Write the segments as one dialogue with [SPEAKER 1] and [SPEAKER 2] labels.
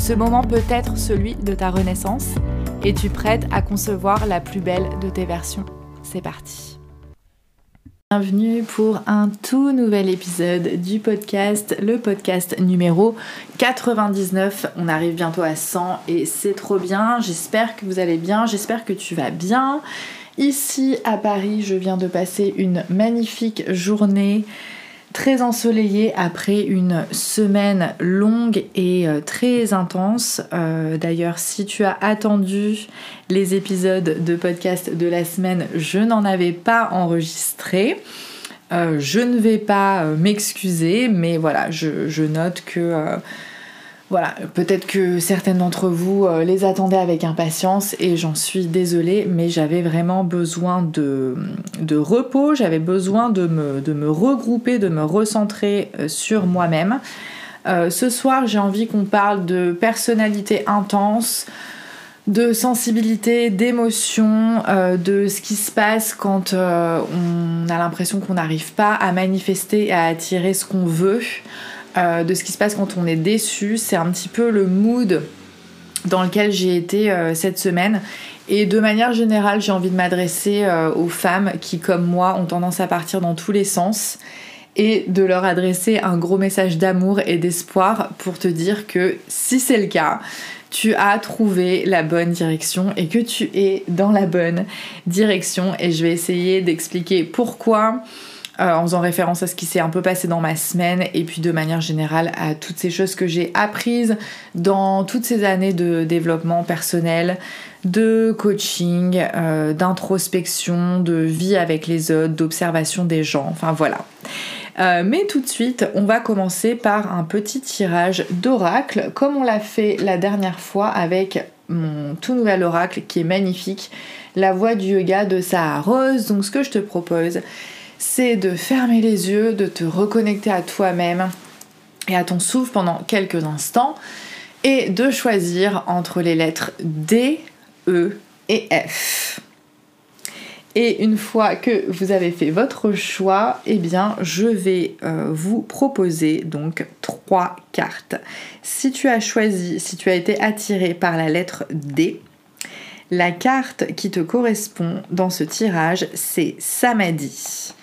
[SPEAKER 1] Ce moment peut être celui de ta renaissance. Es-tu prête à concevoir la plus belle de tes versions C'est parti. Bienvenue pour un tout nouvel épisode du podcast, le podcast numéro 99. On arrive bientôt à 100 et c'est trop bien. J'espère que vous allez bien, j'espère que tu vas bien. Ici à Paris, je viens de passer une magnifique journée très ensoleillé après une semaine longue et euh, très intense. Euh, d'ailleurs, si tu as attendu les épisodes de podcast de la semaine, je n'en avais pas enregistré. Euh, je ne vais pas m'excuser, mais voilà, je note que voilà, peut-être que certaines d'entre vous euh, les attendaient avec impatience et j'en suis désolée, mais j'avais vraiment besoin de, repos, j'avais besoin de me, regrouper, de me recentrer euh, sur moi-même. Euh, ce soir, j'ai envie qu'on parle de personnalité intense, de sensibilité, d'émotion, de ce qui se passe quand on a l'impression qu'on n'arrive pas à manifester à attirer ce qu'on veut. Euh, de ce qui se passe quand on est déçu. C'est un petit peu le mood dans lequel j'ai été euh, cette semaine. Et de manière générale, j'ai envie de m'adresser euh, aux femmes qui, comme moi, ont tendance à partir dans tous les sens et de leur adresser un gros message d'amour et d'espoir pour te dire que si c'est le cas, tu as trouvé la bonne direction et que tu es dans la bonne direction. Et je vais essayer d'expliquer pourquoi euh, en faisant référence à ce qui s'est un peu passé dans ma semaine et puis de manière générale à toutes ces choses que j'ai apprises dans toutes ces années de développement personnel, de coaching, euh, d'introspection, de vie avec les autres, d'observation des gens, enfin voilà. Euh, mais tout de suite, on va commencer par un petit tirage d'oracle, comme on l'a fait la dernière fois avec mon tout nouvel oracle qui est magnifique, la voix du yoga de Sahara Rose. Donc ce que je te propose, c'est de fermer les yeux, de te reconnecter à toi-même et à ton souffle pendant quelques instants et de choisir entre les lettres D, E et F. Et une fois que vous avez fait votre choix, eh bien, je vais euh, vous proposer donc trois cartes. Si tu as choisi, si tu as été attiré par la lettre D, la carte qui te correspond dans ce tirage, c'est Samadhi.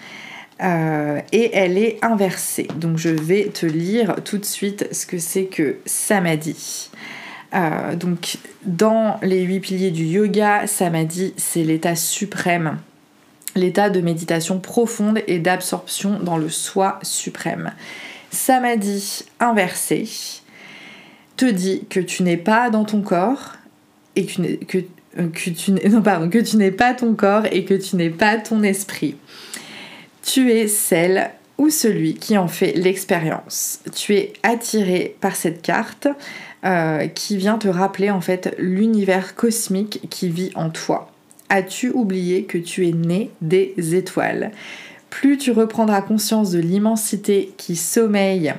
[SPEAKER 1] Euh, et elle est inversée. Donc je vais te lire tout de suite ce que c'est que samadhi. Euh, donc dans les huit piliers du yoga, samadhi c'est l'état suprême, l'état de méditation profonde et d'absorption dans le soi suprême. Samadhi inversé te dit que tu n'es pas dans ton corps et que, que, que tu n'es pas ton corps et que tu n'es pas ton esprit. Tu es celle ou celui qui en fait l'expérience. Tu es attiré par cette carte euh, qui vient te rappeler en fait l'univers cosmique qui vit en toi. As-tu oublié que tu es né des étoiles? Plus tu reprendras conscience de l'immensité qui sommeille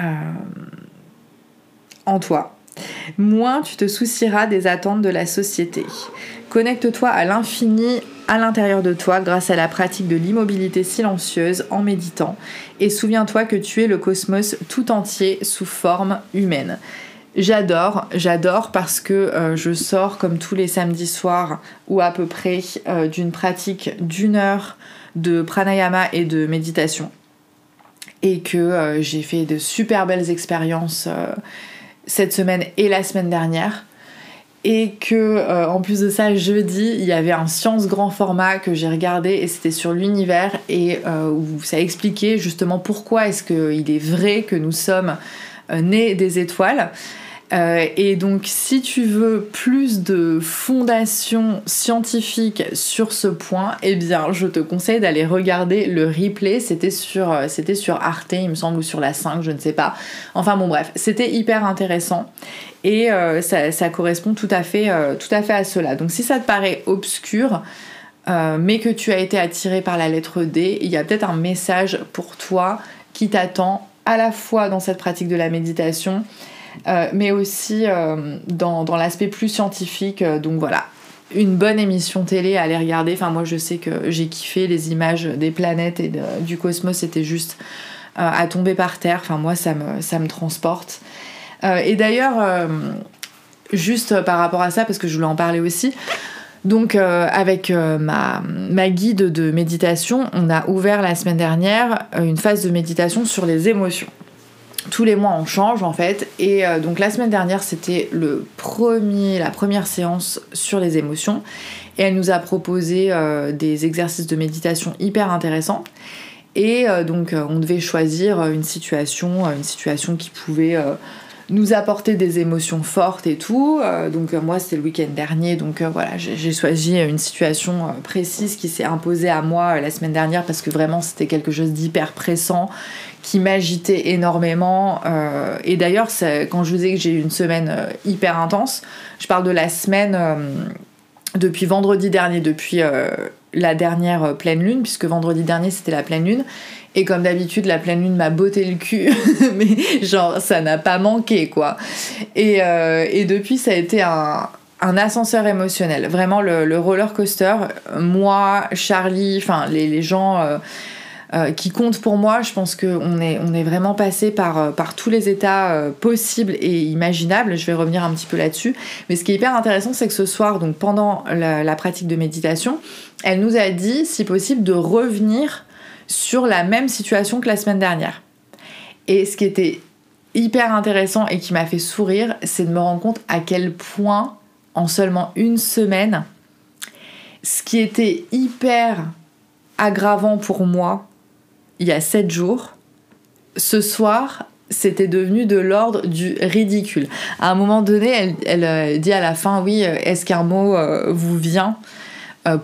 [SPEAKER 1] euh, en toi, moins tu te soucieras des attentes de la société. Connecte-toi à l'infini à l'intérieur de toi grâce à la pratique de l'immobilité silencieuse en méditant et souviens-toi que tu es le cosmos tout entier sous forme humaine. J'adore, j'adore parce que euh, je sors comme tous les samedis soirs ou à peu près euh, d'une pratique d'une heure de pranayama et de méditation et que euh, j'ai fait de super belles expériences cette semaine et la semaine dernière. Et que euh, en plus de ça jeudi il y avait un science grand format que j'ai regardé et c'était sur l'univers et euh, où ça expliquait justement pourquoi est-ce qu'il est vrai que nous sommes euh, nés des étoiles et donc si tu veux plus de fondations scientifiques sur ce point, eh bien je te conseille d'aller regarder le replay, c'était sur, c'était sur Arte il me semble ou sur la 5, je ne sais pas. Enfin bon bref, c'était hyper intéressant et euh, ça, correspond tout à, fait, euh, tout à fait à cela. Donc si ça te paraît obscur, euh, mais que tu as été attiré par la lettre D, il y a peut-être un message pour toi qui t'attend à la fois dans cette pratique de la méditation, mais aussi dans, dans l'aspect plus scientifique. donc voilà, une bonne émission télé à aller regarder. Enfin moi je sais que j'ai kiffé les images des planètes et du cosmos, c'était juste à tomber par terre. Enfin moi ça me, ça me transporte. Euh, et d'ailleurs, euh, juste par rapport à ça, parce que je voulais en parler aussi, donc euh, avec ma, ma, guide de méditation, on a ouvert la semaine dernière une phase de méditation sur les émotions. Tous les mois on change en fait. Et donc la semaine dernière c'était le premier, la première séance sur les émotions. Et elle nous a proposé des exercices de méditation hyper intéressants. Et donc on devait choisir une situation, une situation qui pouvait nous apporter des émotions fortes et tout. Euh, donc euh, moi c'était le week-end dernier, donc euh, voilà, j'ai choisi une situation précise qui s'est imposée à moi la semaine dernière parce que vraiment c'était quelque chose d'hyper pressant qui m'agitait énormément. et d'ailleurs, quand je vous ai que j'ai eu une semaine hyper intense, je parle de la semaine depuis vendredi dernier, depuis la dernière pleine lune, puisque vendredi dernier c'était la pleine lune. Et comme d'habitude, la pleine lune m'a botté le cul, mais genre ça n'a pas manqué quoi. Et, euh, depuis, ça a été un, ascenseur émotionnel. Vraiment le, roller coaster. Moi, Charlie, enfin les, gens. Euh, euh, qui comptent pour moi. Je pense qu'on est, on est vraiment passé par, par tous les états possibles et imaginables. Je vais revenir un petit peu là-dessus. Mais ce qui est hyper intéressant, c'est que ce soir, donc pendant la, pratique de méditation, elle nous a dit, si possible, de revenir sur la même situation que la semaine dernière. Et ce qui était hyper intéressant et qui m'a fait sourire, c'est de me rendre compte à quel point, en seulement une semaine, ce qui était hyper aggravant pour moi il y a sept jours, ce soir, c'était devenu de l'ordre du ridicule. À un moment donné, elle, euh, dit à la fin, oui, euh, est-ce qu'un mot euh, vous vient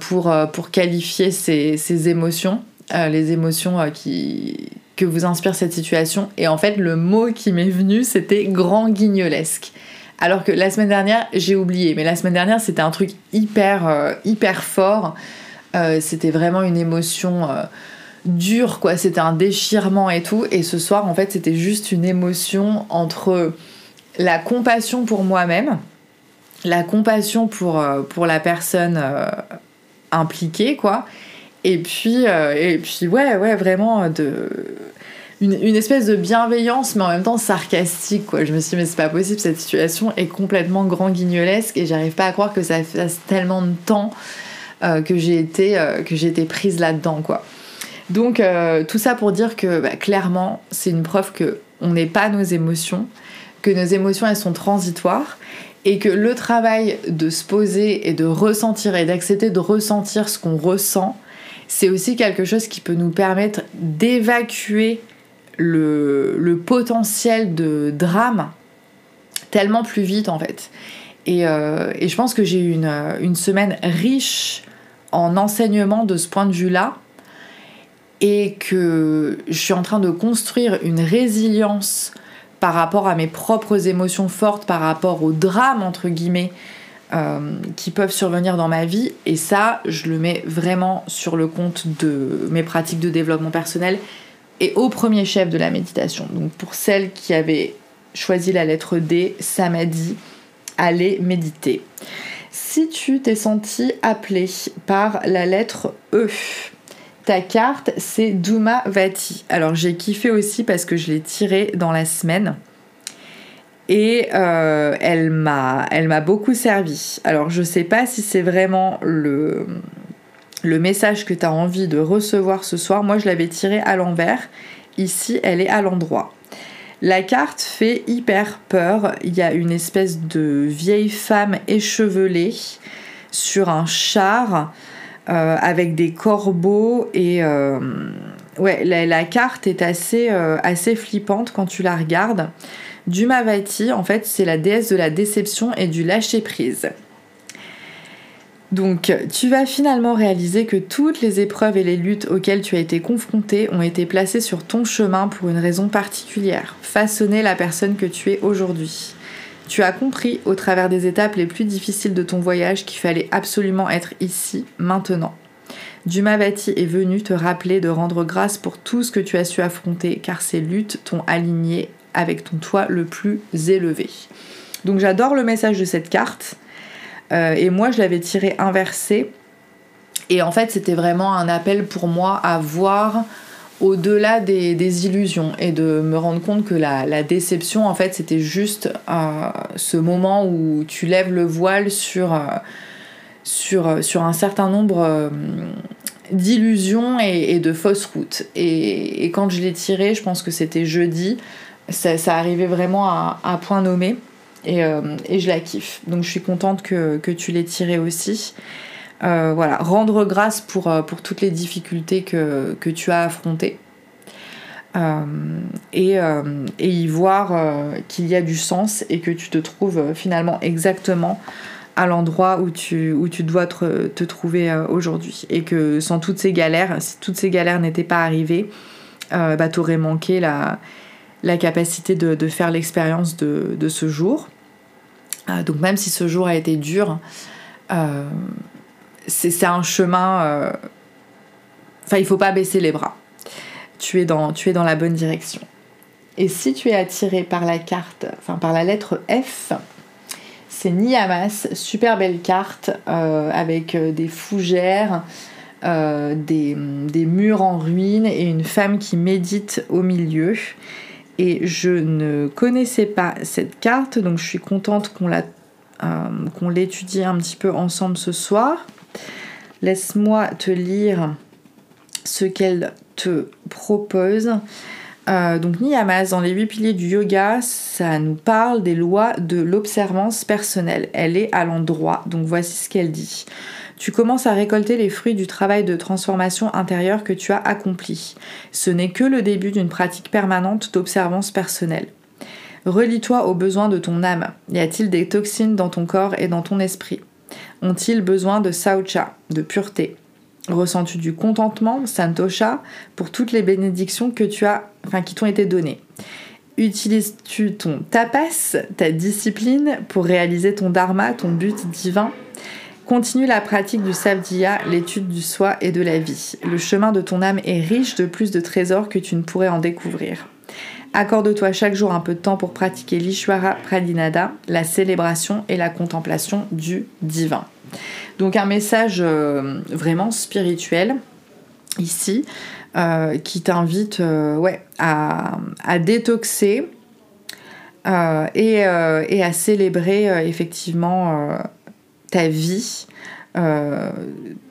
[SPEAKER 1] pour, pour qualifier ces émotions euh, les émotions qui, que vous inspire cette situation? Et en fait, le mot qui m'est venu, c'était grand guignolesque. Alors que la semaine dernière, j'ai oublié. Mais la semaine dernière, c'était un truc hyper, hyper fort. c'était vraiment une émotion dure, quoi. C'était un déchirement et tout. Et ce soir, en fait, c'était juste une émotion entre la compassion pour moi-même, la compassion pour, pour la personne impliquée, quoi, et puis, euh, et puis ouais, ouais, vraiment de... Une, espèce de bienveillance, mais en même temps sarcastique, quoi. Je me suis dit, mais c'est pas possible, cette situation est complètement grand guignolesque et j'arrive pas à croire que ça fasse tellement de temps euh, que j'ai été, euh, que j'ai été prise là-dedans, quoi. Donc, tout ça pour dire que bah, clairement, c'est une preuve que on n'est pas nos émotions, que nos émotions, elles sont transitoires et que le travail de se poser et de ressentir et d'accepter de ressentir ce qu'on ressent, c'est aussi quelque chose qui peut nous permettre d'évacuer le, potentiel de drame tellement plus vite en fait. Et, euh, je pense que j'ai eu une, une, semaine riche en enseignement de ce point de vue-là et que je suis en train de construire une résilience par rapport à mes propres émotions fortes, par rapport au drame entre guillemets euh, qui peuvent survenir dans ma vie. Et ça, je le mets vraiment sur le compte de mes pratiques de développement personnel et au premier chef de la méditation. Donc pour celles qui avaient choisi la lettre D, ça m'a dit allez méditer. Si tu t'es senti appelé par la lettre E, ta carte c'est Duma Vati. Alors j'ai kiffé aussi parce que je l'ai tiré dans la semaine et euh, elle m'a beaucoup servi. Alors je sais pas si c'est vraiment le le message que tu as envie de recevoir ce soir. Moi je l'avais tiré à l'envers. Ici elle est à l'endroit. La carte fait hyper peur. Il y a une espèce de vieille femme échevelée sur un char avec des corbeaux et euh, la, carte est assez, euh, assez flippante quand tu la regardes. Dumavati, en fait, c'est la déesse de la déception et du lâcher prise. Donc, tu vas finalement réaliser que toutes les épreuves et les luttes auxquelles tu as été confronté ont été placées sur ton chemin pour une raison particulière, façonner la personne que tu es aujourd'hui. Tu as compris au travers des étapes les plus difficiles de ton voyage qu'il fallait absolument être ici, maintenant. Dumavati est venu te rappeler de rendre grâce pour tout ce que tu as su affronter, car ces luttes t'ont aligné avec ton toit le plus élevé. Donc j'adore le message de cette carte. Euh, et moi, je l'avais tiré inversé. Et en fait, c'était vraiment un appel pour moi à voir au-delà des, illusions et de me rendre compte que la, déception, en fait, c'était juste euh, ce moment où tu lèves le voile sur, euh, sur, sur un certain nombre d'illusions et, de fausses routes. Et, quand je l'ai tiré, je pense que c'était jeudi, ça, arrivait vraiment à point nommé. Euh, et, je la kiffe. Donc je suis contente que, tu l'aies tiré aussi. Euh, voilà, rendre grâce pour, euh, pour toutes les difficultés que, tu as affrontées. et, y voir qu'il y a du sens et que tu te trouves finalement exactement à l'endroit où tu, où tu dois te, trouver aujourd'hui. Et que sans toutes ces galères, si toutes ces galères n'étaient pas arrivées, bah, tu aurais manqué la, la capacité de, faire l'expérience de, de, ce jour. Euh, donc même si ce jour a été dur, euh, c'est un chemin... Euh, enfin, il faut pas baisser les bras. Tu es, dans, tu es dans la bonne direction. Et si tu es attiré par la carte, enfin par la lettre F, c'est Niyamas, super belle carte avec des fougères, des, des, murs en ruine et une femme qui médite au milieu et je ne connaissais pas cette carte, donc je suis contente qu'on la, euh, l'étudie un petit peu ensemble ce soir. Laisse-moi te lire ce qu'elle te propose. Euh, donc Niyamas, dans les huit piliers du yoga, ça nous parle des lois de l'observance personnelle. Elle est à l'endroit, donc voici ce qu'elle dit tu commences à récolter les fruits du travail de transformation intérieure que tu as accompli. Ce n'est que le début d'une pratique permanente d'observance personnelle. Relie-toi aux besoins de ton âme. Y a-t-il des toxines dans ton corps et dans ton esprit? Ont-ils besoin de saucha, de pureté? Ressens-tu du contentement, santosha, pour toutes les bénédictions que tu as, enfin, qui t'ont été données? Utilises-tu ton tapas, ta discipline, pour réaliser ton dharma, ton but divin? Continue la pratique du Savdiya, l'étude du soi et de la vie. Le chemin de ton âme est riche de plus de trésors que tu ne pourrais en découvrir. Accorde-toi chaque jour un peu de temps pour pratiquer l'Ishwara Pradinada, la célébration et la contemplation du divin. Donc un message euh, vraiment spirituel ici euh, qui t'invite euh, à, détoxer et, à célébrer effectivement ta vie, euh,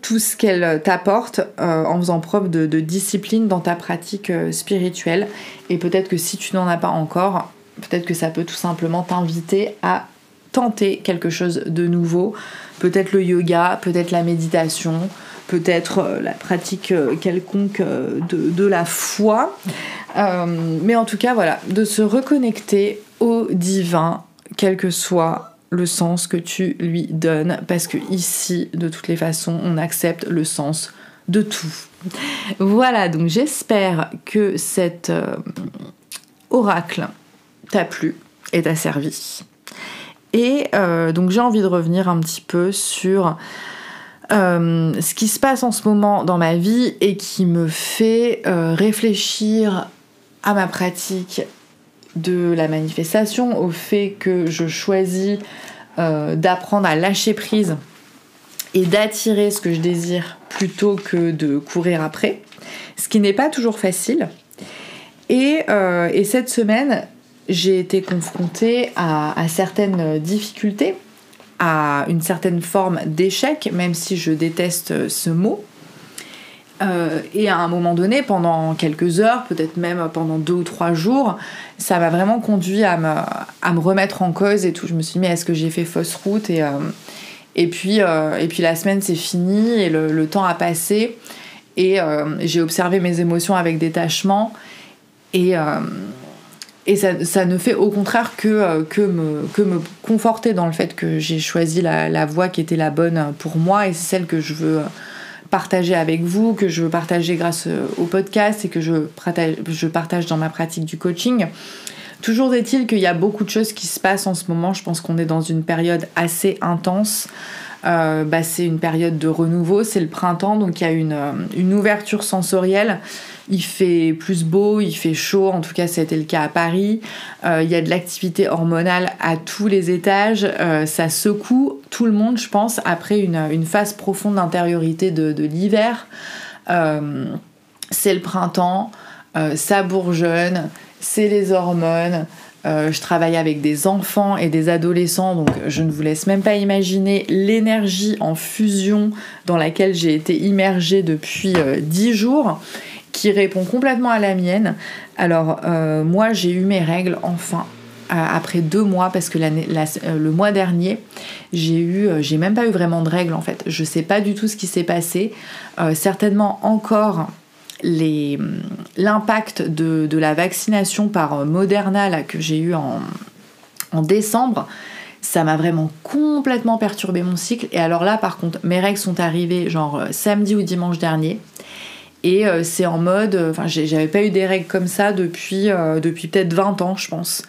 [SPEAKER 1] tout ce qu'elle t'apporte euh, en faisant preuve de, discipline dans ta pratique euh, spirituelle. Et peut-être que si tu n'en as pas encore, peut-être que ça peut tout simplement t'inviter à tenter quelque chose de nouveau. Peut-être le yoga, peut-être la méditation, peut-être la pratique quelconque de, de, la foi. mais en tout cas, voilà, de se reconnecter au divin, quel que soit le sens que tu lui donnes parce que ici de toutes les façons on accepte le sens de tout. Voilà donc j'espère que cet euh, oracle t'a plu et t'a servi. Et euh, donc j'ai envie de revenir un petit peu sur euh, ce qui se passe en ce moment dans ma vie et qui me fait réfléchir à ma pratique de la manifestation, au fait que je choisis euh, d'apprendre à lâcher prise et d'attirer ce que je désire plutôt que de courir après, ce qui n'est pas toujours facile. Et, euh, cette semaine, j'ai été confrontée à, certaines difficultés, à une certaine forme d'échec, même si je déteste ce mot. Et à un moment donné, pendant quelques heures, peut-être même pendant deux ou trois jours, ça m'a vraiment conduit à me, à me remettre en cause et tout. Je me suis dit, mais est-ce que j'ai fait fausse route et, et, puis, et puis la semaine, c'est fini et le, le, temps a passé. Et j'ai observé mes émotions avec détachement. Et, et ça, ne fait au contraire que, euh, que, me, que me conforter dans le fait que j'ai choisi la, voie qui était la bonne pour moi et c'est celle que je veux partager avec vous, que je veux partager grâce euh, au podcast et que je je partage dans ma pratique du coaching. Toujours est-il qu'il y a beaucoup de choses qui se passent en ce moment. Je pense qu'on est dans une période assez intense. Euh, bah, c'est une période de renouveau, c'est le printemps, donc il y a une, une ouverture sensorielle il fait plus beau, il fait chaud, en tout cas c'était le cas à Paris. Euh, il y a de l'activité hormonale à tous les étages. Euh, ça secoue tout le monde, je pense, après une, phase profonde d'intériorité de, l'hiver. Euh, c'est le printemps, ça bourgeonne, c'est les hormones. Je travaille avec des enfants et des adolescents, donc je ne vous laisse même pas imaginer l'énergie en fusion dans laquelle j'ai été immergée depuis dix jours qui répond complètement à la mienne. Alors euh, moi j'ai eu mes règles enfin euh, après deux mois parce que euh, le mois dernier j'ai eu j'ai même pas eu vraiment de règles en fait je sais pas du tout ce qui s'est passé certainement encore l'impact de, la vaccination par Moderna que j'ai eu en, décembre ça m'a vraiment complètement perturbé mon cycle et alors là par contre mes règles sont arrivées genre samedi ou dimanche dernier et euh, c'est en mode, euh, enfin j'avais pas eu des règles comme ça depuis, euh, depuis peut-être 20 ans je pense.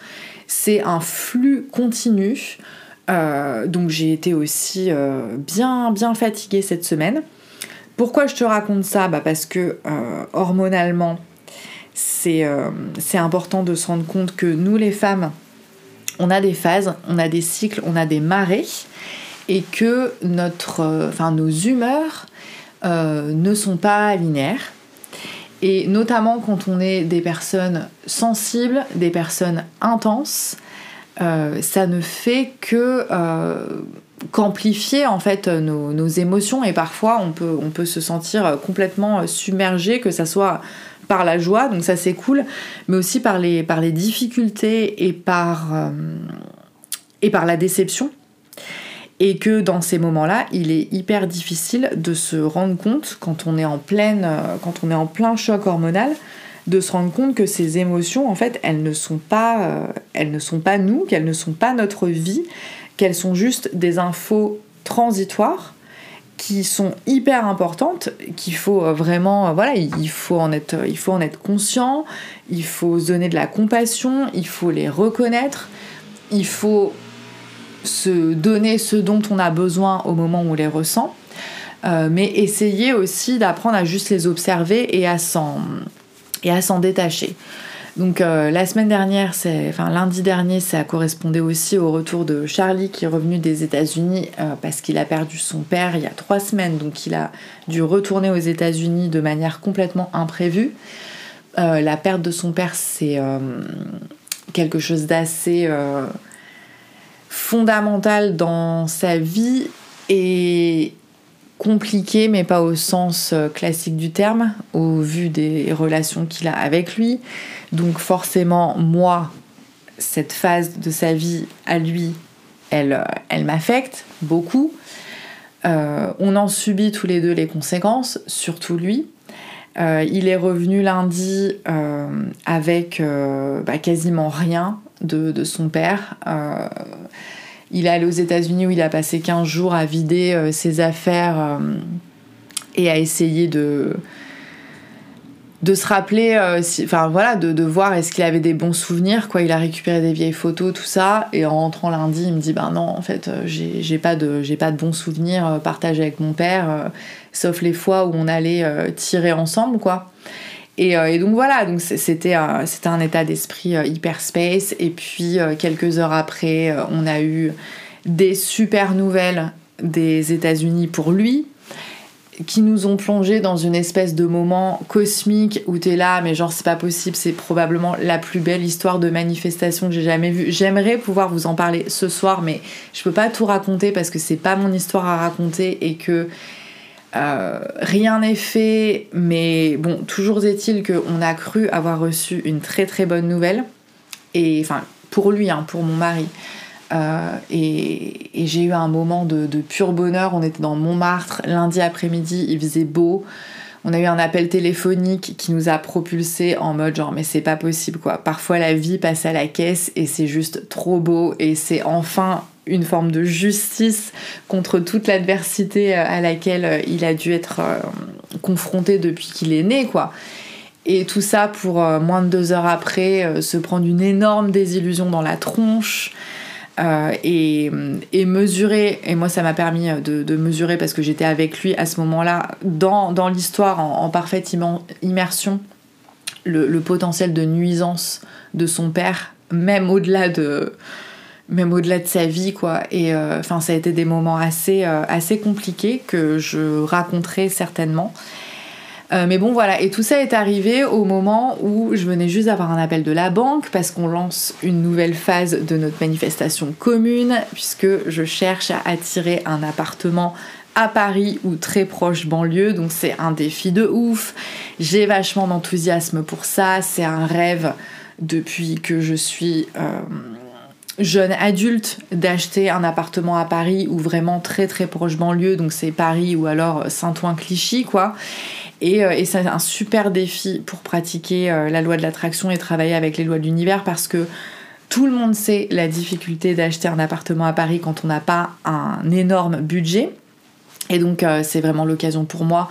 [SPEAKER 1] C'est un flux continu. donc j'ai été aussi bien bien fatiguée cette semaine. Pourquoi je te raconte ça? Bah Parce que hormonalement, c'est important de se rendre compte que nous les femmes, on a des phases, on a des cycles, on a des marées, et que enfin, nos humeurs euh, ne sont pas linéaires. Et notamment quand on est des personnes sensibles, des personnes intenses, euh, ça ne fait que euh, qu'amplifier en fait nos, émotions. Et parfois on peut, on peut se sentir complètement submergé, que ça soit par la joie, donc ça c'est cool, mais aussi par les, par les difficultés et par, et par la déception. Et que dans ces moments-là, il est hyper difficile de se rendre compte quand on est en pleine, euh, quand on est en plein choc hormonal, de se rendre compte que ces émotions, en fait, elles ne sont pas, euh, elles ne sont pas nous, qu'elles ne sont pas notre vie, qu'elles sont juste des infos transitoires qui sont hyper importantes, qu'il faut euh, vraiment, voilà, il faut en être, il faut en être conscient, il faut se donner de la compassion, il faut les reconnaître, il faut se donner ce dont on a besoin au moment où on les ressent, euh, mais essayer aussi d'apprendre à juste les observer et à s'en, et à s'en détacher. Donc euh, la semaine dernière, enfin lundi dernier, ça correspondait aussi au retour de Charlie qui est revenu des États-Unis euh, parce qu'il a perdu son père il y a trois semaines, donc il a dû retourner aux États-Unis de manière complètement imprévue. la perte de son père, c'est quelque chose d'assez fondamentale dans sa vie et compliqué, mais pas au sens euh, classique du terme, au vu des relations qu'il a avec lui. Donc forcément, moi, cette phase de sa vie à lui, elle, euh, elle m'affecte beaucoup. Euh, on en subit tous les deux les conséquences, surtout lui. il est revenu lundi avec bah, quasiment rien de, de son père. Il est allé aux États-Unis où il a passé 15 jours à vider euh, ses affaires euh, et à essayer de de se rappeler, euh, enfin voilà, de, voir est-ce qu'il avait des bons souvenirs, quoi. Il a récupéré des vieilles photos, tout ça, et en rentrant lundi, il me dit ben non, en fait, j'ai pas de j'ai pas de bons souvenirs partagés avec mon père, sauf les fois où on allait tirer ensemble, quoi. Euh, et, donc voilà, c'était un, état d'esprit euh, hyper space. Et puis euh, quelques heures après, on a eu des super nouvelles des États-Unis pour lui, qui nous ont plongé dans une espèce de moment cosmique où t'es là, mais genre c'est pas possible, c'est probablement la plus belle histoire de manifestation que j'ai jamais vue. J'aimerais pouvoir vous en parler ce soir, mais je peux pas tout raconter parce que c'est pas mon histoire à raconter et que rien n'est fait, mais bon, toujours est-il qu'on a cru avoir reçu une très très bonne nouvelle. Et enfin, pour lui, hein, pour mon mari. et, j'ai eu un moment de, de, pur bonheur. On était dans Montmartre lundi après-midi, il faisait beau. On a eu un appel téléphonique qui nous a propulsé en mode genre mais c'est pas possible quoi. Parfois la vie passe à la caisse et c'est juste trop beau et c'est enfin une forme de justice contre toute l'adversité euh, à laquelle euh, il a dû être euh, confronté depuis qu'il est né quoi. Et tout ça pour moins de deux heures après se prendre une énorme désillusion dans la tronche, et, mesurer, et moi ça m'a permis de, mesurer parce que j'étais avec lui à ce moment-là dans l'histoire en, parfaite immersion, le, potentiel de nuisance de son père, même au-delà de même au-delà de sa vie quoi. Et euh, enfin ça a été des moments assez euh, assez compliqués que je raconterai certainement. Euh, mais bon voilà, et tout ça est arrivé au moment où je venais juste d'avoir un appel de la banque parce qu'on lance une nouvelle phase de notre manifestation commune puisque je cherche à attirer un appartement à Paris ou très proche banlieue, donc c'est un défi de ouf. J'ai vachement d'enthousiasme pour ça, c'est un rêve depuis que je suis jeune adulte d'acheter un appartement à Paris ou vraiment très très proche banlieue, donc c'est Paris ou alors Saint-Ouen-Clichy quoi. Euh, et, c'est un super défi pour pratiquer euh, la loi de l'attraction et travailler avec les lois de l'univers parce que tout le monde sait la difficulté d'acheter un appartement à Paris quand on n'a pas un énorme budget. Et donc euh, c'est vraiment l'occasion pour moi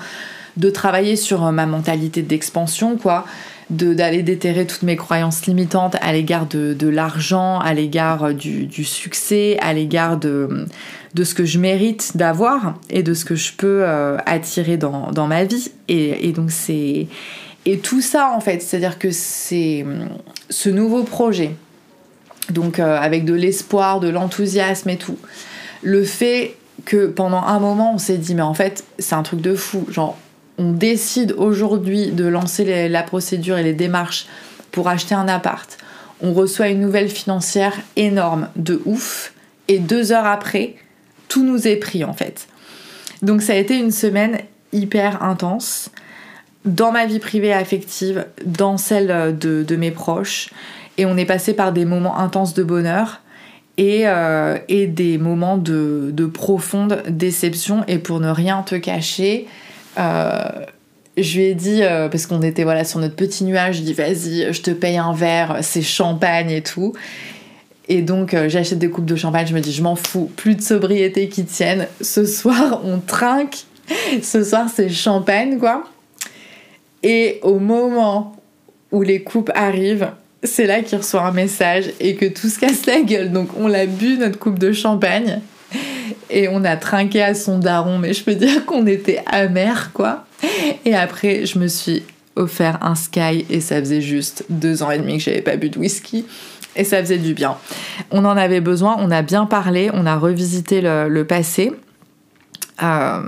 [SPEAKER 1] de travailler sur ma mentalité d'expansion, quoi d'aller déterrer toutes mes croyances limitantes à l'égard de, l'argent, à l'égard du, du, succès, à l'égard de, de ce que je mérite d'avoir et de ce que je peux euh, attirer dans, dans, ma vie. Et, et donc c'est... Et tout ça en fait, c'est-à-dire que c'est ce nouveau projet, donc euh, avec de l'espoir, de l'enthousiasme et tout, le fait que pendant un moment on s'est dit mais en fait c'est un truc de fou, genre on décide aujourd'hui de lancer la procédure et les démarches pour acheter un appart, on reçoit une nouvelle financière énorme de ouf et deux heures après tout nous est pris en fait. Donc ça a été une semaine hyper intense dans ma vie privée affective, dans celle de, mes proches. Et on est passé par des moments intenses de bonheur et, euh, et des moments de, profonde déception. Et pour ne rien te cacher, je lui ai dit, euh, parce qu'on était voilà, sur notre petit nuage, je lui ai dit vas-y, je te paye un verre, c'est champagne et tout. Et donc euh, j'achète des coupes de champagne, je me dis je m'en fous, plus de sobriété qui tienne. Ce soir on trinque, ce soir c'est champagne quoi. Et au moment où les coupes arrivent, c'est là qu'il reçoit un message et que tout se casse la gueule. Donc on l'a bu notre coupe de champagne et on a trinqué à son daron, mais je peux dire qu'on était amer quoi. Et après je me suis offert un Sky et ça faisait juste deux ans et demi que j'avais pas bu de whisky et ça faisait du bien. On en avait besoin, on a bien parlé, on a revisité le, passé. Euh,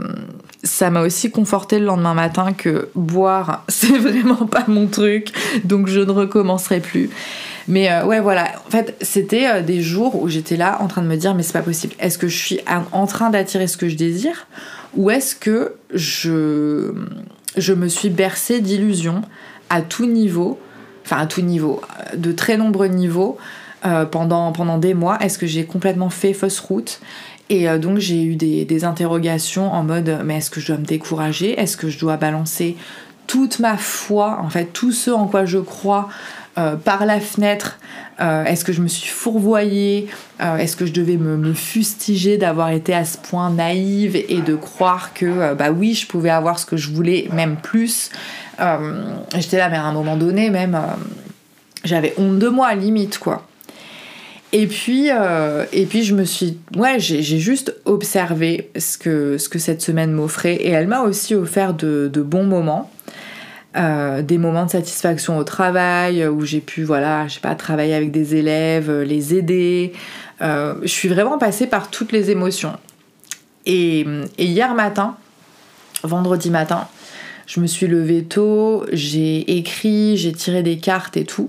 [SPEAKER 1] ça m'a aussi conforté le lendemain matin que boire, c'est vraiment pas mon truc, donc je ne recommencerai plus. Mais euh, ouais, voilà. En fait, c'était euh, des jours où j'étais là en train de me dire, mais c'est pas possible. Est-ce que je suis en train d'attirer ce que je désire ou est-ce que je, je me suis bercée d'illusions à tout niveau enfin à tout niveau, de très nombreux niveaux euh, pendant, pendant des mois? Est-ce que j'ai complètement fait fausse route? Et euh, donc j'ai eu des, interrogations en mode mais est-ce que je dois me décourager? Est-ce que je dois balancer toute ma foi, en fait tout ce en quoi je crois euh, par la fenêtre? Est-ce que je me suis fourvoyée? Est-ce que je devais me, me fustiger d'avoir été à ce point naïve et de croire que bah oui je pouvais avoir ce que je voulais, même plus? Euh, j'étais là, mais à un moment donné, même, euh, j'avais honte de moi, limite, quoi. Et puis, euh, et puis je me suis, ouais, j'ai juste observé ce que, ce que cette semaine m'offrait et elle m'a aussi offert de, bons moments, des moments de satisfaction au travail où j'ai pu, voilà, je sais pas, travailler avec des élèves, les aider. je suis vraiment passée par toutes les émotions. et hier matin, vendredi matin, je me suis levée tôt, j'ai écrit, j'ai tiré des cartes et tout.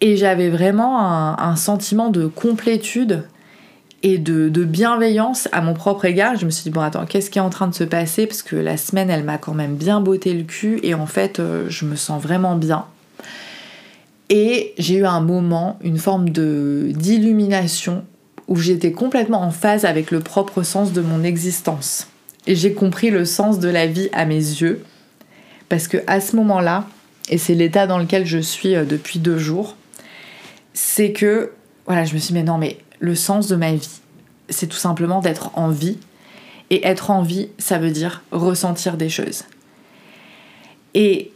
[SPEAKER 1] Et j'avais vraiment un, sentiment de complétude et de, bienveillance à mon propre égard. Je me suis dit, bon, attends, qu'est-ce qui est en train de se passer? Parce que la semaine, elle m'a quand même bien botté le cul et en fait, euh, je me sens vraiment bien. Et j'ai eu un moment, une forme d'illumination où j'étais complètement en phase avec le propre sens de mon existence. Et j'ai compris le sens de la vie à mes yeux. Parce que à ce moment-là, et c'est l'état dans lequel je suis euh, depuis deux jours, c'est que, voilà, je me suis dit, mais non, mais le sens de ma vie, c'est tout simplement d'être en vie. Et être en vie, ça veut dire ressentir des choses. Et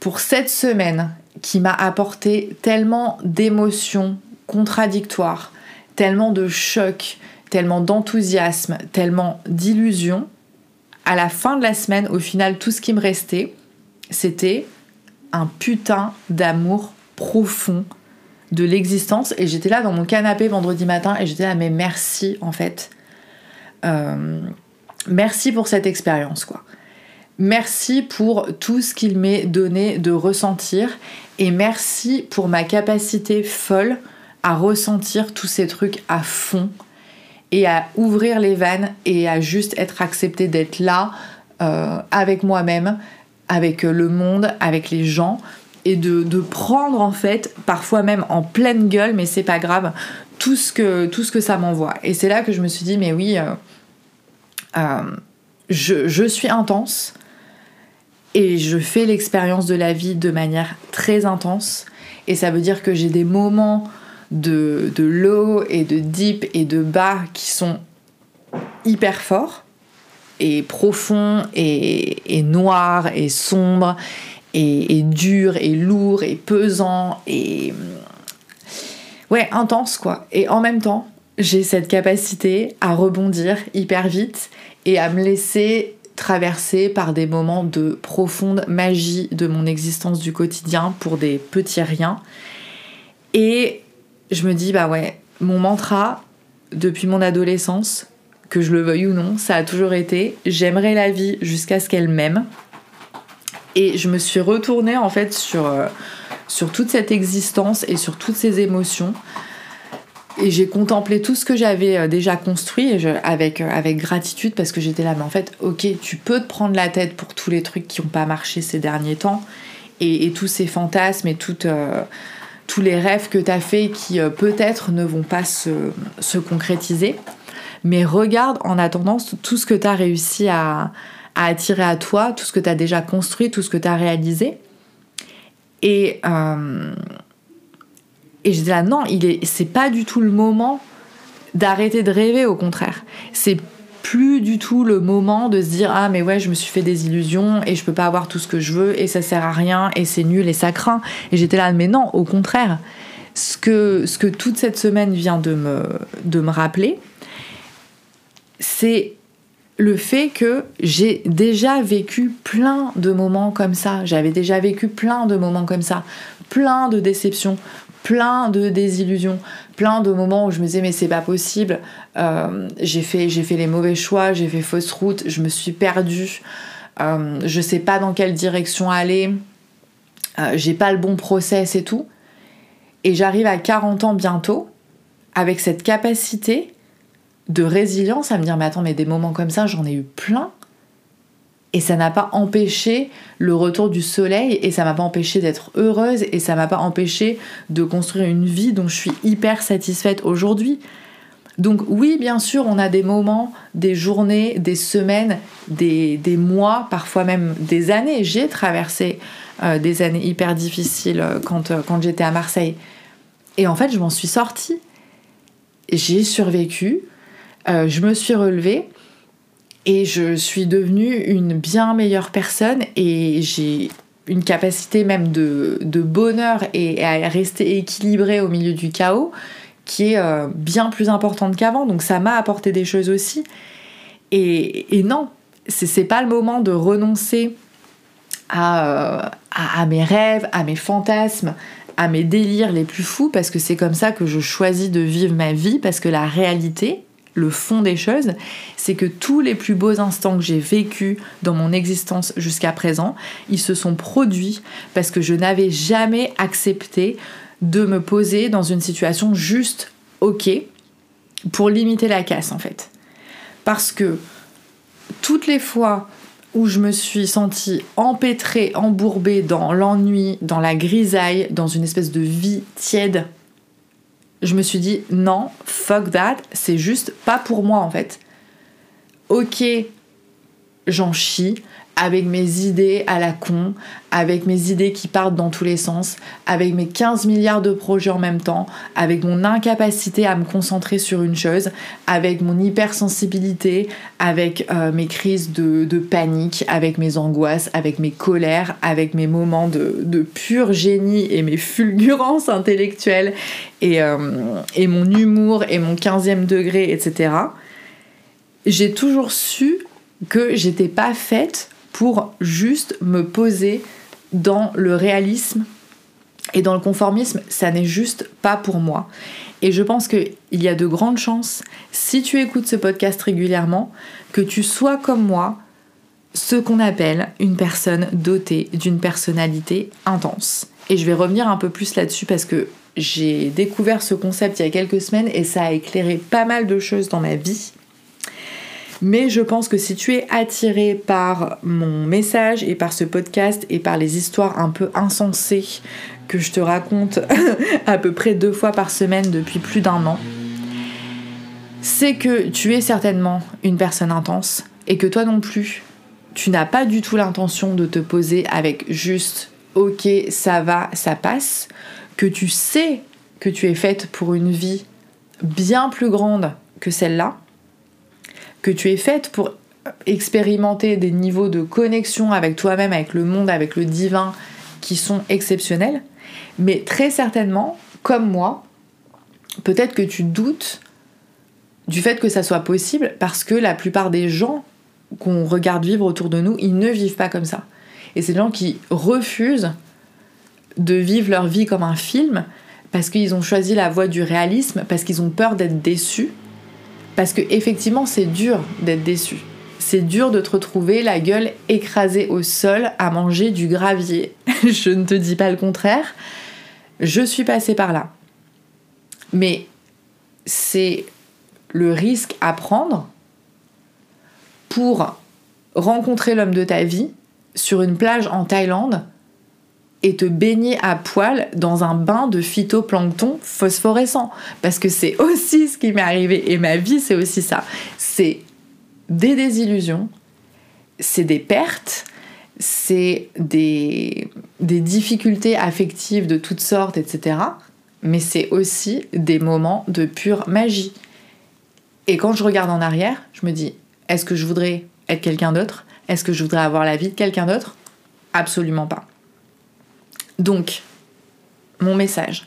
[SPEAKER 1] pour cette semaine qui m'a apporté tellement d'émotions contradictoires, tellement de chocs, tellement d'enthousiasme, tellement d'illusions, à la fin de la semaine, au final, tout ce qui me restait, c'était un putain d'amour profond de l'existence. Et j'étais là dans mon canapé vendredi matin et j'étais là, mais merci en fait. Euh, merci pour cette expérience, quoi. Merci pour tout ce qu'il m'est donné de ressentir et merci pour ma capacité folle à ressentir tous ces trucs à fond et à ouvrir les vannes et à juste être accepté d'être là euh, avec moi-même, avec le monde, avec les gens et de, prendre en fait, parfois même en pleine gueule, mais c'est pas grave, tout ce que, ça m'envoie. Et c'est là que je me suis dit, mais oui, euh, euh, je, je, suis intense et je fais l'expérience de la vie de manière très intense. Et ça veut dire que j'ai des moments de, de low et de deep et de bas qui sont hyper forts et profonds et, et noirs et sombres et, dur et lourd et pesant et ouais intense quoi. Et en même temps j'ai cette capacité à rebondir hyper vite et à me laisser traverser par des moments de profonde magie de mon existence du quotidien pour des petits riens. Et je me dis bah ouais mon mantra depuis mon adolescence que je le veuille ou non ça a toujours été j'aimerais la vie jusqu'à ce qu'elle m'aime et je me suis retournée en fait sur, euh, sur toute cette existence et sur toutes ces émotions. Et j'ai contemplé tout ce que j'avais euh, déjà construit avec, euh, avec gratitude parce que j'étais là, mais en fait, ok, tu peux te prendre la tête pour tous les trucs qui n'ont pas marché ces derniers temps et, tous ces fantasmes et tous les rêves que tu as faits qui peut-être ne vont pas se, se concrétiser. Mais regarde en attendant tout ce que tu as réussi à, à attirer à toi tout ce que tu as déjà construit, tout ce que tu as réalisé. Et, euh, et je dis là, non, il est, c'est pas du tout le moment d'arrêter de rêver, au contraire. C'est plus du tout le moment de se dire ah mais ouais je me suis fait des illusions et je peux pas avoir tout ce que je veux et ça sert à rien et c'est nul et ça craint et j'étais là mais non au contraire ce que, ce que toute cette semaine vient de me, de me rappeler c'est le fait que j'ai déjà vécu plein de moments comme ça. J'avais déjà vécu plein de moments comme ça. Plein de déceptions, plein de désillusions, plein de moments où je me disais mais c'est pas possible. Euh, j'ai fait, fait les mauvais choix, j'ai fait fausse route, je me suis perdue. Euh, je sais pas dans quelle direction aller. Euh, j'ai pas le bon process et tout. Et j'arrive à 40 ans bientôt avec cette capacité de résilience à me dire mais attends mais des moments comme ça j'en ai eu plein et ça n'a pas empêché le retour du soleil et ça m'a pas empêché d'être heureuse et ça m'a pas empêché de construire une vie dont je suis hyper satisfaite aujourd'hui. Donc oui, bien sûr, on a des moments, des journées, des semaines, des, mois, parfois même des années. J'ai traversé euh, des années hyper difficiles euh, quand, euh, quand j'étais à Marseille. Et en fait, je m'en suis sortie. J'ai survécu, euh, je me suis relevée et je suis devenue une bien meilleure personne et j'ai une capacité même de, bonheur et à rester équilibrée au milieu du chaos qui est euh, bien plus importante qu'avant. Donc ça m'a apporté des choses aussi. Et, non, c'est pas le moment de renoncer à, euh, à, mes rêves, à mes fantasmes, à mes délires les plus fous, parce que c'est comme ça que je choisis de vivre ma vie, parce que la réalité, le fond des choses, c'est que tous les plus beaux instants que j'ai vécus dans mon existence jusqu'à présent, ils se sont produits parce que je n'avais jamais accepté de me poser dans une situation juste ok pour limiter la casse en fait. Parce que toutes les fois où je me suis sentie empêtrée, embourbée dans l'ennui, dans la grisaille, dans une espèce de vie tiède, je me suis dit non, fuck that, c'est juste pas pour moi en fait. Ok, j'en chie, avec mes idées à la con, avec mes idées qui partent dans tous les sens, avec mes 15 milliards de projets en même temps, avec mon incapacité à me concentrer sur une chose, avec mon hypersensibilité, avec euh, mes crises de, panique, avec mes angoisses, avec mes colères, avec mes moments de, pur génie et mes fulgurances intellectuelles et, euh, et mon humour et mon 15e degré, etc. J'ai toujours su que j'étais pas faite pour juste me poser dans le réalisme et dans le conformisme, ça n'est juste pas pour moi. Et je pense qu'il y a de grandes chances, si tu écoutes ce podcast régulièrement, que tu sois comme moi, ce qu'on appelle une personne dotée d'une personnalité intense. Et je vais revenir un peu plus là-dessus parce que j'ai découvert ce concept il y a quelques semaines et ça a éclairé pas mal de choses dans ma vie. Mais je pense que si tu es attiré par mon message et par ce podcast et par les histoires un peu insensées que je te raconte à peu près deux fois par semaine depuis plus d'un an, c'est que tu es certainement une personne intense et que toi non plus, tu n'as pas du tout l'intention de te poser avec juste ok, ça va, ça passe, que tu sais que tu es faite pour une vie bien plus grande que celle-là, que tu es faite pour expérimenter des niveaux de connexion avec toi-même, avec le monde, avec le divin qui sont exceptionnels. Mais très certainement, comme moi, peut-être que tu doutes du fait que ça soit possible parce que la plupart des gens qu'on regarde vivre autour de nous, ils ne vivent pas comme ça. Et c'est des gens qui refusent de vivre leur vie comme un film parce qu'ils ont choisi la voie du réalisme, parce qu'ils ont peur d'être déçus parce que effectivement, c'est dur d'être déçu. C'est dur de te retrouver la gueule écrasée au sol à manger du gravier. je ne te dis pas le contraire. Je suis passée par là. Mais c'est le risque à prendre pour rencontrer l'homme de ta vie sur une plage en Thaïlande et te baigner à poil dans un bain de phytoplancton phosphorescent. Parce que c'est aussi ce qui m'est arrivé et ma vie, c'est aussi ça. C'est des désillusions, c'est des pertes, c'est des, des difficultés affectives de toutes sortes, etc. Mais c'est aussi des moments de pure magie. Et quand je regarde en arrière, je me dis, est-ce que je voudrais être quelqu'un d'autre? Est-ce que je voudrais avoir la vie de quelqu'un d'autre? Absolument pas. Donc, mon message,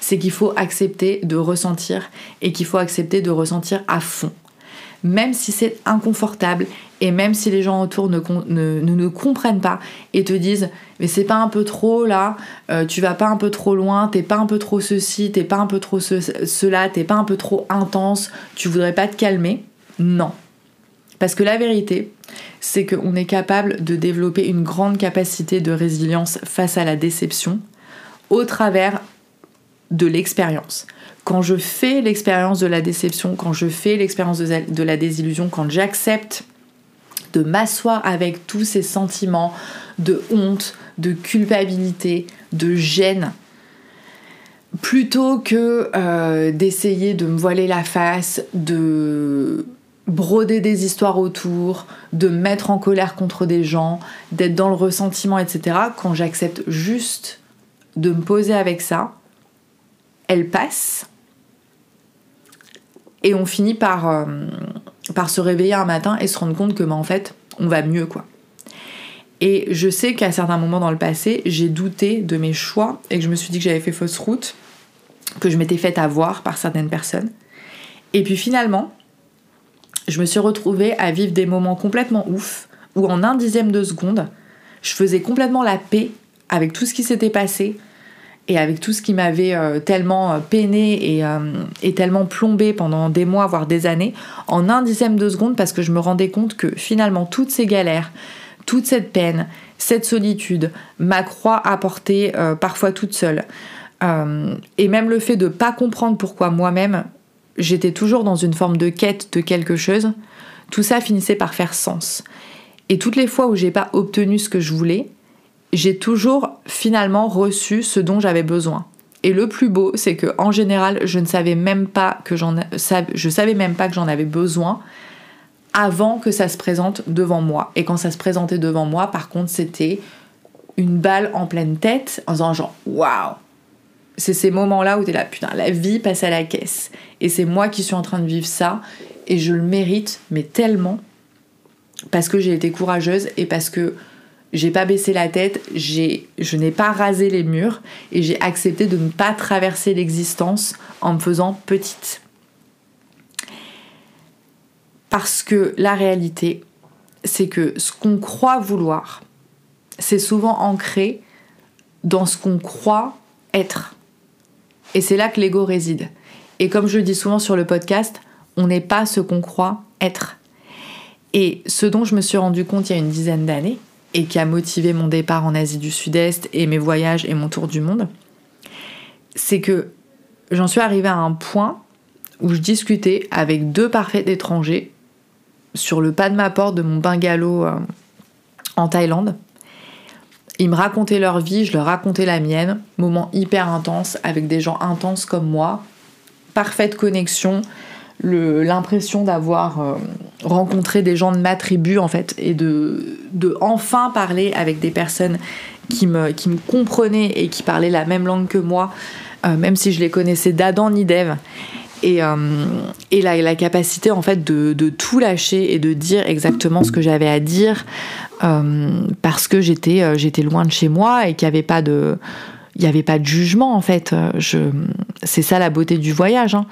[SPEAKER 1] c'est qu'il faut accepter de ressentir et qu'il faut accepter de ressentir à fond. Même si c'est inconfortable et même si les gens autour ne, ne, comprennent pas et te disent mais c'est pas un peu trop là, euh, tu vas pas un peu trop loin, t'es pas un peu trop ceci, t'es pas un peu trop cela, t'es pas un peu trop intense, tu voudrais pas te calmer. Non. Parce que la vérité, c'est qu'on est capable de développer une grande capacité de résilience face à la déception au travers de l'expérience. Quand je fais l'expérience de la déception, quand je fais l'expérience de la désillusion, quand j'accepte de m'asseoir avec tous ces sentiments de honte, de culpabilité, de gêne, plutôt que euh, d'essayer de me voiler la face, de broder des histoires autour, de mettre en colère contre des gens, d'être dans le ressentiment, etc. Quand j'accepte juste de me poser avec ça, elle passe et on finit par, euh, par se réveiller un matin et se rendre compte que, bah, en fait, on va mieux, quoi. Et je sais qu'à certains moments dans le passé, j'ai douté de mes choix et que je me suis dit que j'avais fait fausse route, que je m'étais faite avoir par certaines personnes. Et puis finalement, je me suis retrouvée à vivre des moments complètement ouf, où en un dixième de seconde, je faisais complètement la paix avec tout ce qui s'était passé et avec tout ce qui m'avait euh, tellement euh, peiné et, euh, et, tellement plombé pendant des mois, voire des années, en un dixième de seconde, parce que je me rendais compte que finalement toutes ces galères, toute cette peine, cette solitude, ma croix à parfois toute seule, et même le fait de ne pas comprendre pourquoi moi-même j'étais toujours dans une forme de quête de quelque chose, tout ça finissait par faire sens. Et toutes les fois où j'ai pas obtenu ce que je voulais, j'ai toujours finalement reçu ce dont j'avais besoin. Et le plus beau, c'est que en général, je ne savais même pas que j'en je savais même pas que j'en avais besoin avant que ça se présente devant moi. Et quand ça se présentait devant moi, par contre, c'était une balle en pleine tête en disant genre waouh. C'est ces moments-là où tu es là putain, la vie passe à la caisse et c'est moi qui suis en train de vivre ça et je le mérite mais tellement parce que j'ai été courageuse et parce que j'ai pas baissé la tête, j'ai, je n'ai pas rasé les murs et j'ai accepté de ne pas traverser l'existence en me faisant petite. Parce que la réalité, c'est que ce qu'on croit vouloir, c'est souvent ancré dans ce qu'on croit être. Et c'est là que l'ego réside. Et comme je le dis souvent sur le podcast, on n'est pas ce qu'on croit être. Et ce dont je me suis rendu compte il y a une dizaine d'années, et qui a motivé mon départ en Asie du Sud-Est et mes voyages et mon tour du monde, c'est que j'en suis arrivée à un point où je discutais avec deux parfaits étrangers sur le pas de ma porte de mon bungalow euh, en Thaïlande. Ils me racontaient leur vie, je leur racontais la mienne, moment hyper intense avec des gens intenses comme moi, parfaite connexion, l'impression d'avoir euh, rencontré des gens de ma tribu en fait et de, de enfin parler avec des personnes qui me, qui me comprenaient et qui parlaient la même langue que moi, euh, même si je les connaissais d'Adam ni d'Ève. Et, euh, et la, la, capacité en fait de, de, tout lâcher et de dire exactement ce que j'avais à dire parce que j'étais j'étais loin de chez moi et qu'il n'y avait pas de jugement en fait. Je, c'est ça la beauté du voyage. Hein.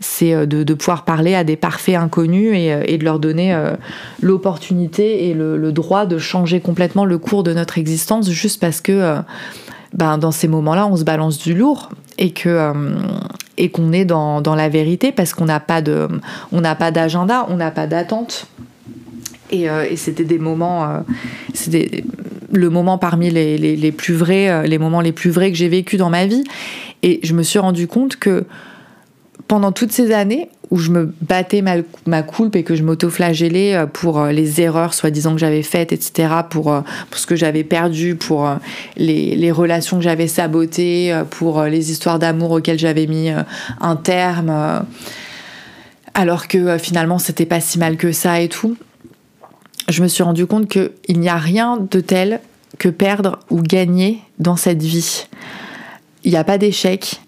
[SPEAKER 1] C'est euh, de, pouvoir parler à des parfaits inconnus et, euh, de leur donner euh, l'opportunité et le, droit de changer complètement le cours de notre existence juste parce que ben, dans ces moments-là, on se balance du lourd et qu'on est dans, la vérité parce qu'on n'a pas d'agenda, on n'a pas d'attente. Et, c'était des moments, c'était le moment parmi les, plus vrais, les moments les plus vrais que j'ai vécu dans ma vie. Et je me suis rendu compte que pendant toutes ces années où je me battais ma, ma coulpe et que je m'auto-flagellais euh, pour euh, les erreurs soi-disant que j'avais faites, etc., pour, euh, ce que j'avais perdu, pour les relations que j'avais sabotées, pour les histoires d'amour auxquelles j'avais mis un terme, alors que finalement c'était pas si mal que ça et tout, je me suis rendu compte qu'il n'y a rien de tel que perdre ou gagner dans cette vie il n'y a pas d'échec,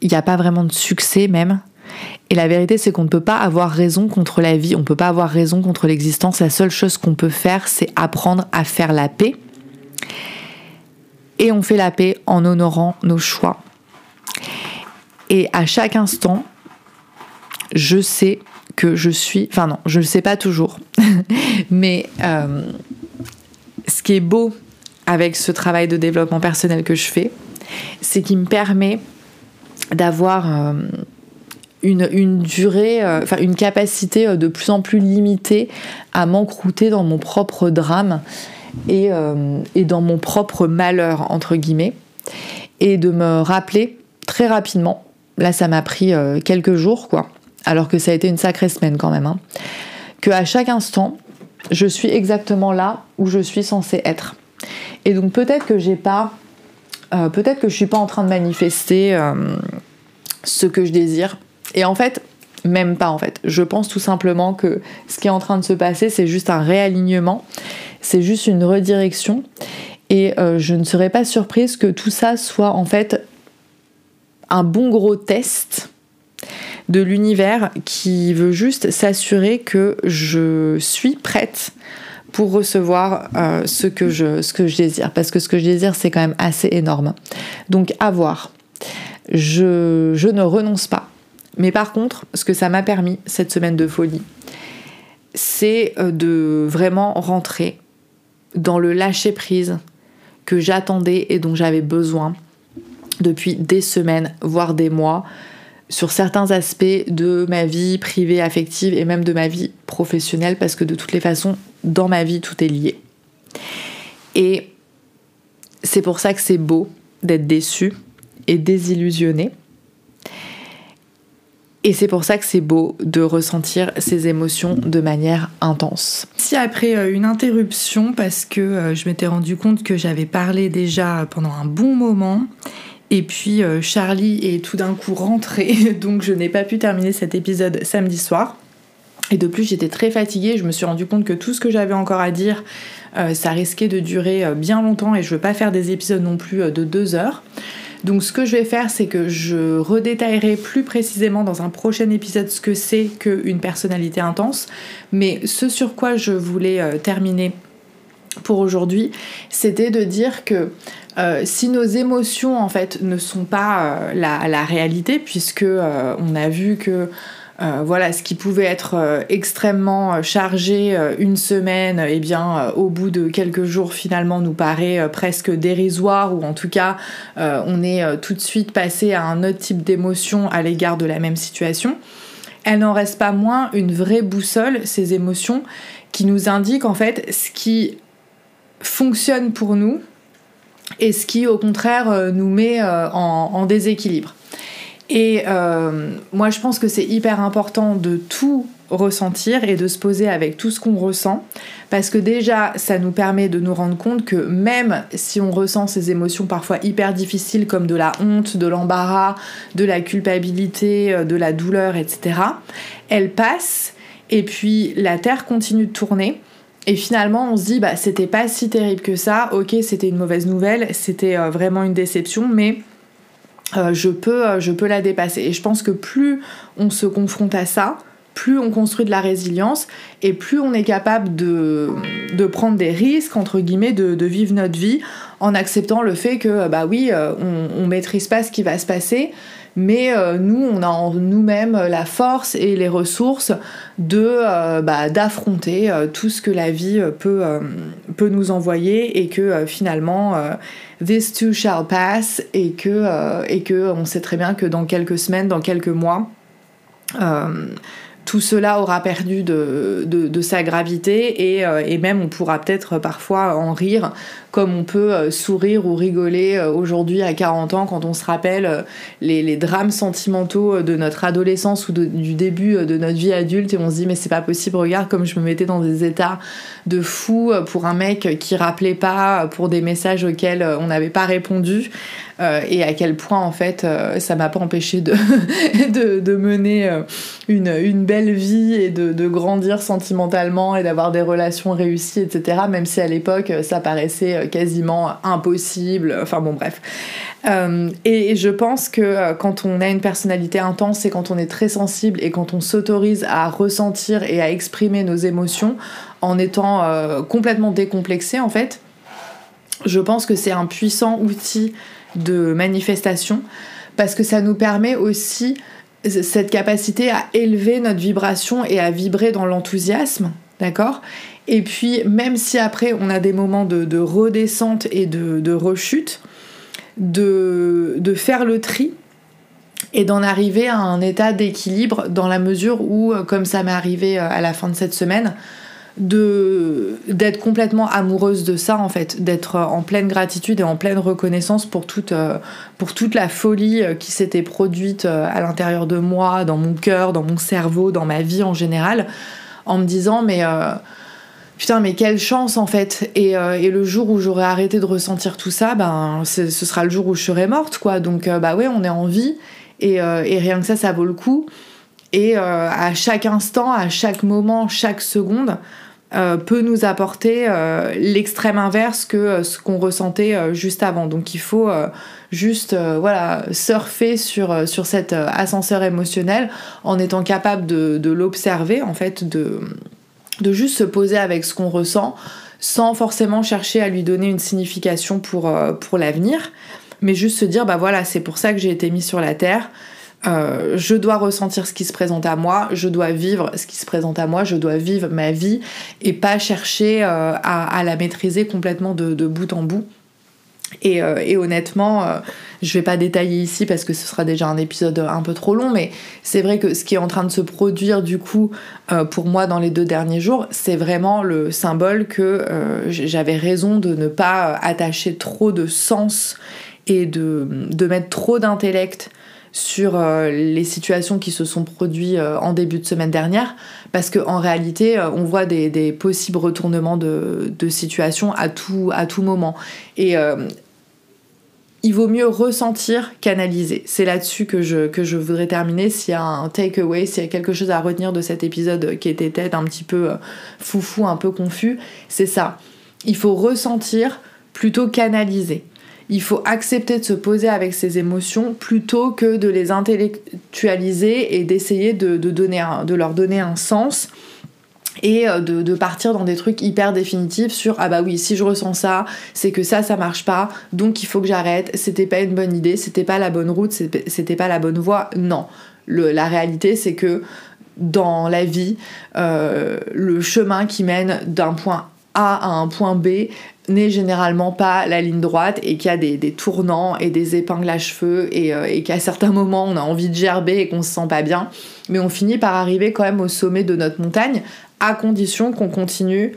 [SPEAKER 1] il n'y a pas vraiment de succès même. Et la vérité, c'est qu'on ne peut pas avoir raison contre la vie, on ne peut pas avoir raison contre l'existence. La seule chose qu'on peut faire, c'est apprendre à faire la paix. Et on fait la paix en honorant nos choix. Et à chaque instant, je sais que je suis, enfin non, je ne sais pas toujours, mais euh, ce qui est beau avec ce travail de développement personnel que je fais, c'est qu'il me permet d'avoir euh, une, durée, euh, enfin une capacité de plus en plus limitée à m'encrouter dans mon propre drame et, dans mon propre malheur, entre guillemets, et de me rappeler très rapidement, là ça m'a pris quelques jours, quoi, alors que ça a été une sacrée semaine quand même, hein, que à chaque instant, je suis exactement là où je suis censée être. Et donc peut-être que j'ai pas euh, peut-être que je suis pas en train de manifester euh, ce que je désire. Et en fait, même pas en fait. Je pense tout simplement que ce qui est en train de se passer, c'est juste un réalignement, c'est juste une redirection. Et euh, je ne serais pas surprise que tout ça soit en fait un bon gros test de l'univers qui veut juste s'assurer que je suis prête pour recevoir euh, ce, que je, désire. Parce que ce que je désire, c'est quand même assez énorme. Donc à voir. Je, je ne renonce pas. Mais par contre, ce que ça m'a permis, cette semaine de folie, c'est euh, de vraiment rentrer dans le lâcher-prise que j'attendais et dont j'avais besoin depuis des semaines, voire des mois, sur certains aspects de ma vie privée, affective et même de ma vie professionnelle, parce que de toutes les façons, dans ma vie, tout est lié. Et c'est pour ça que c'est beau d'être déçu et désillusionné. Et c'est pour ça que c'est beau de ressentir ces émotions de manière intense. Si après euh, une interruption, parce que euh, je m'étais rendu compte que j'avais parlé déjà pendant un bon moment, et puis euh, Charlie est tout d'un coup rentré, donc je n'ai pas pu terminer cet épisode samedi soir. Et de plus, j'étais très fatiguée, je me suis rendu compte que tout ce que j'avais encore à dire, ça risquait de durer bien longtemps et je veux pas faire des épisodes non plus de deux heures. Donc ce que je vais faire, c'est que je redétaillerai plus précisément dans un prochain épisode ce que c'est qu'une personnalité intense. Mais ce sur quoi je voulais euh, terminer pour aujourd'hui, c'était de dire que euh, si nos émotions en fait ne sont pas euh, la, réalité, puisque on a vu que euh, voilà, ce qui pouvait être euh, extrêmement euh, chargé une semaine, eh bien, au bout de quelques jours, finalement, nous paraît presque dérisoire, ou en tout cas, on est tout de suite passé à un autre type d'émotion à l'égard de la même situation. Elle n'en reste pas moins une vraie boussole, ces émotions, qui nous indiquent en fait ce qui fonctionne pour nous et ce qui, au contraire, nous met en déséquilibre. Et euh, moi, je pense que c'est hyper important de tout ressentir et de se poser avec tout ce qu'on ressent parce que déjà ça nous permet de nous rendre compte que même si on ressent ces émotions parfois hyper difficiles comme de la honte, de l'embarras, de la culpabilité, euh, de la douleur, etc., elles passent et puis la Terre continue de tourner et finalement, on se dit, bah, c'était pas si terrible que ça. Ok, c'était une mauvaise nouvelle, c'était euh, vraiment une déception, mais euh, je, peux, euh, je peux la dépasser. Et je pense que plus on se confronte à ça, plus on construit de la résilience et plus on est capable de, prendre des risques, entre guillemets, de, de, vivre notre vie en acceptant le fait que, bah oui, on, on maîtrise pas ce qui va se passer, mais euh, nous, on a en nous-mêmes la force et les ressources de euh, bah, d'affronter euh, tout ce que la vie peut, peut nous envoyer et que finalement this too shall pass et que et que on sait très bien que dans quelques semaines, dans quelques mois tout cela aura perdu de, sa gravité et, et, même on pourra peut-être parfois en rire comme on peut euh, sourire ou rigoler euh, aujourd'hui à 40 ans quand on se rappelle euh, les, drames sentimentaux de notre adolescence ou du début de notre vie adulte et on se dit mais c'est pas possible, regarde comme je me mettais dans des états de fou pour un mec qui rappelait pas, pour des messages auxquels on n'avait pas répondu. Et à quel point en fait ça m'a pas empêché de, de, mener une, une, belle vie et de, de grandir sentimentalement et d'avoir des relations réussies, etc. Même si à l'époque ça paraissait quasiment impossible. Enfin bon, bref. Euh, et je pense que euh, quand on a une personnalité intense et quand on est très sensible et quand on s'autorise à ressentir et à exprimer nos émotions en étant euh, complètement décomplexé en fait, je pense que c'est un puissant outil de manifestation parce que ça nous permet aussi cette capacité à élever notre vibration et à vibrer dans l'enthousiasme, d'accord? Et puis, même si après on a des moments de, redescente et de, rechute, de, faire le tri et d'en arriver à un état d'équilibre dans la mesure où, euh, comme ça m'est arrivé euh, à la fin de cette semaine, d'être complètement amoureuse de ça en fait, d'être en pleine gratitude et en pleine reconnaissance pour toute, euh, pour toute la folie qui s'était produite à l'intérieur de moi, dans mon cœur, dans mon cerveau, dans ma vie en général, en me disant mais putain mais quelle chance en fait. Euh, et, le jour où j'aurai arrêté de ressentir tout ça ben ce sera le jour où je serai morte quoi. Donc euh, bah ouais on est en vie. Euh, et, rien que ça ça vaut le coup. Et à chaque instant à chaque moment chaque seconde peut nous apporter l'extrême inverse que ce qu'on ressentait juste avant donc il faut juste voilà surfer sur, sur cet ascenseur émotionnel en étant capable de, de l'observer en fait de de juste se poser avec ce qu'on ressent sans forcément chercher à lui donner une signification pour, euh, pour l'avenir, mais juste se dire bah voilà, c'est pour ça que j'ai été mis sur la terre. Euh, je dois ressentir ce qui se présente à moi, je dois vivre ce qui se présente à moi, je dois vivre ma vie et pas chercher euh, à, la maîtriser complètement de, bout en bout. Et, et honnêtement, je vais pas détailler ici parce que ce sera déjà un épisode un peu trop long, mais c'est vrai que ce qui est en train de se produire du coup euh, pour moi dans les deux derniers jours, c'est vraiment le symbole que euh, j'avais raison de ne pas attacher trop de sens et de mettre trop d'intellect sur euh, les situations qui se sont produites euh, en début de semaine dernière, parce qu'en réalité, euh, on voit des, possibles retournements de, situation à tout, à tout moment. Et il vaut mieux ressentir qu'analyser. C'est là-dessus que je, que je voudrais terminer. S'il y a un takeaway, s'il y a quelque chose à retenir de cet épisode qui était peut-être un petit peu foufou, un peu confus, c'est ça. Il faut ressentir plutôt qu'analyser il faut accepter de se poser avec ses émotions plutôt que de les intellectualiser et d'essayer de, leur donner un sens et euh, de, partir dans des trucs hyper définitifs sur ah bah oui si je ressens ça c'est que ça ça marche pas donc il faut que j'arrête c'était pas une bonne idée c'était pas la bonne route c'était pas la bonne voie. Non. La réalité c'est que dans la vie euh, le chemin qui mène d'un point A à un point B n'est généralement pas la ligne droite et qu'il y a des, tournants et des épingles à cheveux euh, et, qu'à certains moments on a envie de gerber et qu'on se sent pas bien. Mais on finit par arriver quand même au sommet de notre montagne à condition qu'on continue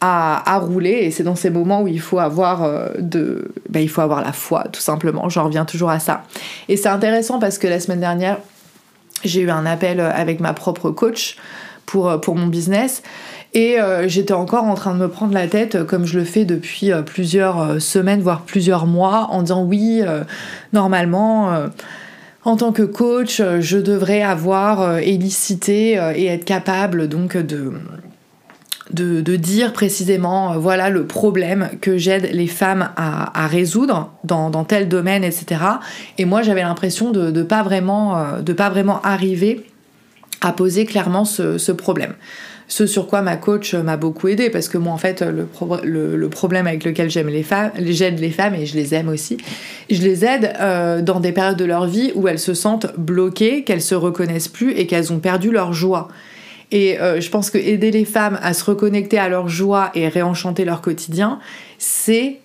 [SPEAKER 1] à, rouler. Et c'est dans ces moments où il faut avoir euh, de ben, il faut avoir la foi tout simplement. J'en reviens toujours à ça. Et c'est intéressant parce que la semaine dernière j'ai eu un appel avec ma propre coach pour, pour mon business et euh, j'étais encore en train de me prendre la tête, euh, comme je le fais depuis euh, plusieurs semaines, voire plusieurs mois, en disant oui, normalement en tant que coach, je devrais avoir élicité et être capable donc de, de, dire précisément voilà le problème que j'aide les femmes à, résoudre dans, tel domaine, etc. Et moi j'avais l'impression de ne pas, vraiment, pas vraiment arriver à poser clairement ce problème. Ce sur quoi ma coach m'a beaucoup aidé parce que moi en fait le, problème avec lequel j'aime les femmes, j'aide les femmes et je les aime aussi, je les aide euh, dans des périodes de leur vie où elles se sentent bloquées, qu'elles se reconnaissent plus et qu'elles ont perdu leur joie. Et euh, je pense que aider les femmes à se reconnecter à leur joie et réenchanter leur quotidien, c'est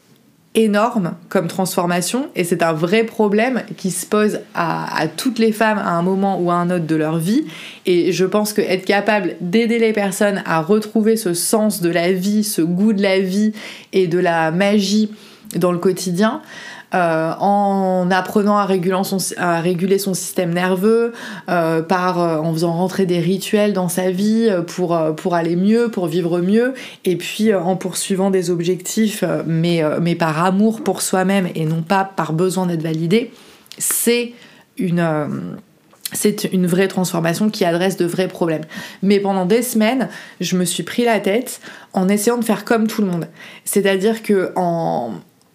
[SPEAKER 1] énorme comme transformation et c'est un vrai problème qui se pose à, toutes les femmes à un moment ou à un autre de leur vie. Et je pense que être capable d'aider les personnes à retrouver ce sens de la vie, ce goût de la vie et de la magie dans le quotidien, euh, en apprenant à réguler son, à réguler son système nerveux, euh, par, euh, en faisant rentrer des rituels dans sa vie pour, pour aller mieux, pour vivre mieux, et puis en poursuivant des objectifs, mais, mais par amour pour soi-même et non pas par besoin d'être validé, c'est une c'est une vraie transformation qui adresse de vrais problèmes. Mais pendant des semaines, je me suis pris la tête en essayant de faire comme tout le monde. C'est-à-dire que en,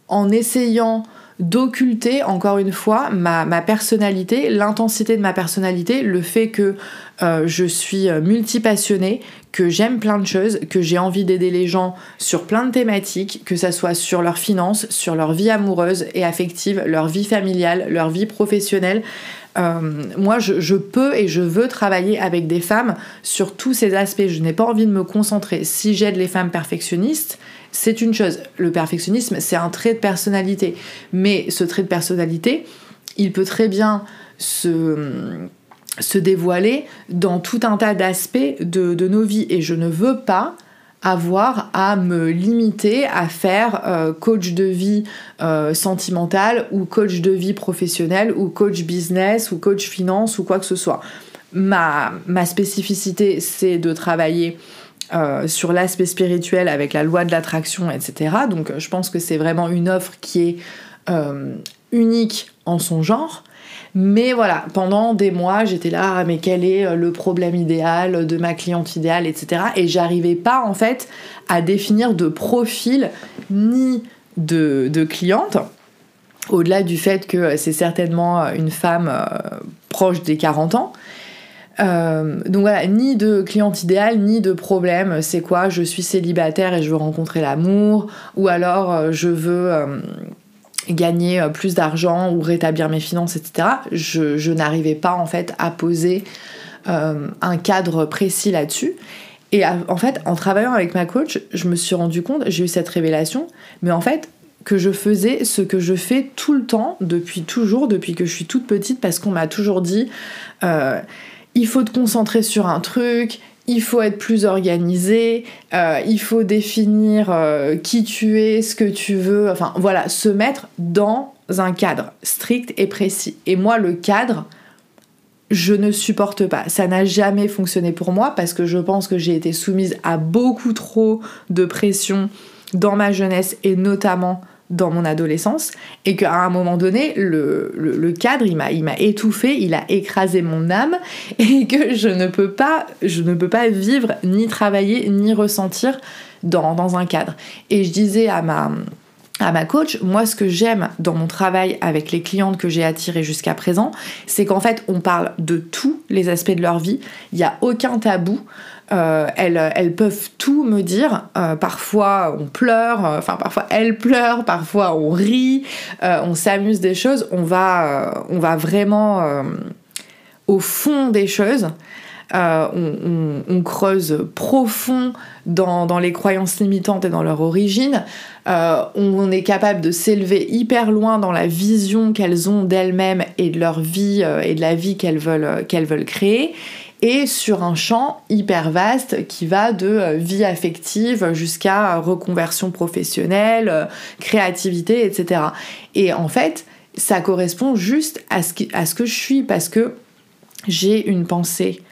[SPEAKER 1] en essayant d'occulter encore une fois ma, personnalité, l'intensité de ma personnalité, le fait que euh, je suis euh, multipassionnée, que j'aime plein de choses, que j'ai envie d'aider les gens sur plein de thématiques, que ça soit sur leurs finances, sur leur vie amoureuse et affective, leur vie familiale, leur vie professionnelle. Euh, moi, je, peux et je veux travailler avec des femmes sur tous ces aspects. Je n'ai pas envie de me concentrer. Si j'aide les femmes perfectionnistes, c'est une chose. Le perfectionnisme, c'est un trait de personnalité. Mais ce trait de personnalité, il peut très bien se, dévoiler dans tout un tas d'aspects de, nos vies. Et je ne veux pas avoir à me limiter à faire euh, coach de vie euh, sentimentale ou coach de vie professionnelle ou coach business ou coach finance ou quoi que ce soit. Ma spécificité, c'est de travailler euh, sur l'aspect spirituel avec la loi de l'attraction, etc. Donc je pense que c'est vraiment une offre qui est euh, unique en son genre. Mais voilà, pendant des mois, j'étais là, ah, mais quel est euh, le problème idéal de ma cliente idéale, etc. Et j'arrivais pas en fait à définir de profil ni de, de cliente, au-delà du fait que c'est certainement une femme proche des 40 ans, euh, donc voilà, ni de cliente idéal, ni de problème. C'est quoi Je suis célibataire et je veux rencontrer l'amour, ou alors euh, je veux euh, gagner plus d'argent ou rétablir mes finances, etc. Je, n'arrivais pas en fait à poser un cadre précis là-dessus. Et en fait, en travaillant avec ma coach, je me suis rendu compte, j'ai eu cette révélation, mais en fait, que je faisais ce que je fais tout le temps, depuis toujours, depuis que je suis toute petite, parce qu'on m'a toujours dit il faut te concentrer sur un truc, il faut être plus organisé, euh, il faut définir euh, qui tu es, ce que tu veux, enfin voilà, se mettre dans un cadre strict et précis. Et moi, le cadre, je ne supporte pas. Ça n'a jamais fonctionné pour moi parce que je pense que j'ai été soumise à beaucoup trop de pression dans ma jeunesse et notamment dans mon adolescence et qu'à un moment donné le, cadre il m'a il m'a étouffé il a écrasé mon âme et que je ne peux pas je ne peux pas vivre ni travailler ni ressentir dans, dans un cadre. Et je disais à ma à ma coach, moi ce que j'aime dans mon travail avec les clientes que j'ai attirées jusqu'à présent, c'est qu'en fait on parle de tous les aspects de leur vie, il n'y a aucun tabou, euh, elles, peuvent tout me dire. Euh, parfois on pleure, euh, enfin parfois elles pleurent, parfois on rit, on s'amuse des choses. On va, on va vraiment au fond des choses. On, creuse profond dans, les croyances limitantes et dans leur origine. on est capable de s'élever hyper loin dans la vision qu'elles ont d'elles-mêmes et de leur vie et de la vie qu'elles veulent, qu'elles veulent créer et sur un champ hyper vaste qui va de euh, vie affective jusqu'à reconversion professionnelle, euh, créativité, etc. Et en fait, ça correspond juste à ce, que je suis parce que j'ai une pensée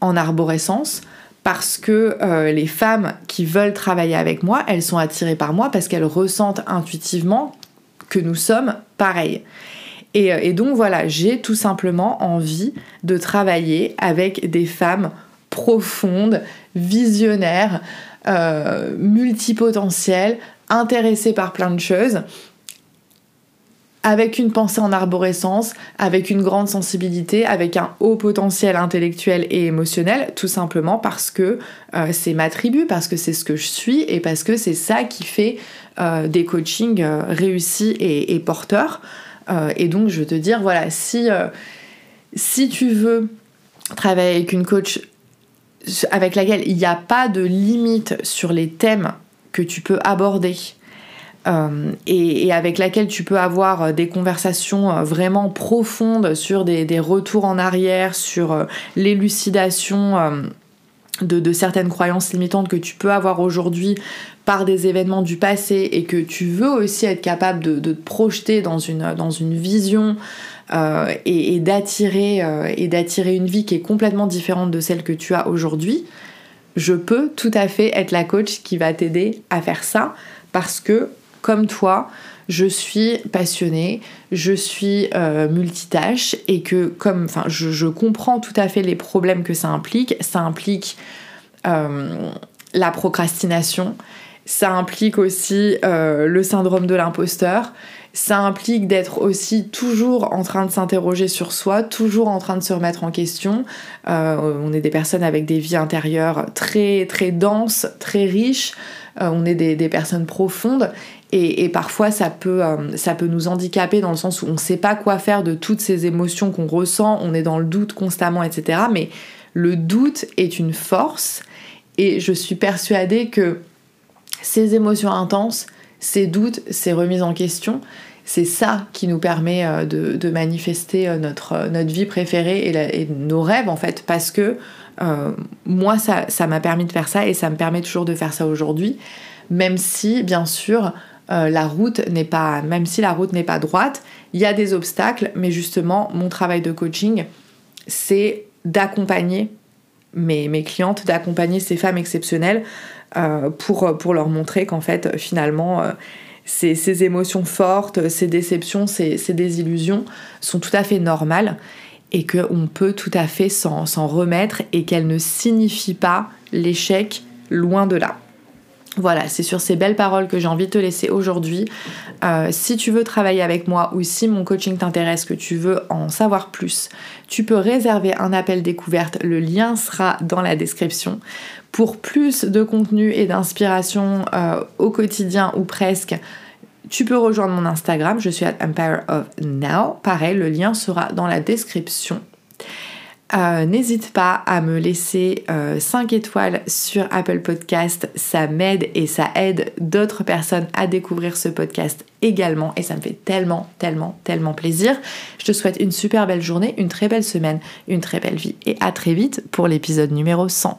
[SPEAKER 1] en arborescence, parce que euh, les femmes qui veulent travailler avec moi, elles sont attirées par moi parce qu'elles ressentent intuitivement que nous sommes pareils. Euh, et, donc voilà, j'ai tout simplement envie de travailler avec des femmes profondes, visionnaires, euh, multipotentielles, intéressées par plein de choses, avec une pensée en arborescence, avec une grande sensibilité, avec un haut potentiel intellectuel et émotionnel, tout simplement parce que euh, c'est ma tribu, parce que c'est ce que je suis et parce que c'est ça qui fait des coachings réussis et porteurs. Euh, et donc, je veux te dire, voilà, si, euh, si tu veux travailler avec une coach avec laquelle il n'y a pas de limite sur les thèmes que tu peux aborder, euh, et, avec laquelle tu peux avoir des conversations vraiment profondes sur des retours en arrière, sur l'élucidation de, certaines croyances limitantes que tu peux avoir aujourd'hui par des événements du passé et que tu veux aussi être capable de, te projeter dans une, vision euh, et, d'attirer euh, et d'attirer une vie qui est complètement différente de celle que tu as aujourd'hui, je peux tout à fait être la coach qui va t'aider à faire ça parce que comme toi, je suis passionnée, je suis euh, multitâche et que comme, enfin, je, comprends tout à fait les problèmes que ça implique. Ça implique euh, la procrastination, ça implique aussi euh, le syndrome de l'imposteur, ça implique d'être aussi toujours en train de s'interroger sur soi, toujours en train de se remettre en question. on est des personnes avec des vies intérieures très très denses, très riches. on est des, des, personnes profondes et, parfois, ça peut, euh, ça peut nous handicaper dans le sens où on ne sait pas quoi faire de toutes ces émotions qu'on ressent, on est dans le doute constamment, etc. Mais le doute est une force et je suis persuadée que ces émotions intenses, ces doutes, ces remises en question, c'est ça qui nous permet euh, de, manifester euh, notre, notre vie préférée et, nos rêves en fait parce que moi ça m'a permis de faire ça et ça me permet toujours de faire ça aujourd'hui même si bien sûr euh, la route n'est pas, même si la route n'est pas droite, il y a des obstacles, mais justement, mon travail de coaching, c'est d'accompagner mes, clientes, d'accompagner ces femmes exceptionnelles euh, pour, pour leur montrer qu'en fait, finalement, euh, ces, émotions fortes, ces déceptions, ces, ces, désillusions sont tout à fait normales et qu'on peut tout à fait s'en remettre et qu'elles ne signifient pas l'échec loin de là. Voilà, c'est sur ces belles paroles que j'ai envie de te laisser aujourd'hui. Euh, si tu veux travailler avec moi ou si mon coaching t'intéresse, que tu veux en savoir plus, tu peux réserver un appel découverte. Le lien sera dans la description. Pour plus de contenu et d'inspiration euh, au quotidien ou presque, tu peux rejoindre mon Instagram. Je suis à Empire of Now. Pareil, le lien sera dans la description. Euh, n'hésite pas à me laisser 5 euh, étoiles sur Apple Podcast, ça m'aide et ça aide d'autres personnes à découvrir ce podcast également et ça me fait tellement, tellement, tellement plaisir. Je te souhaite une super belle journée, une très belle semaine, une très belle vie et à très vite pour l'épisode numéro 100.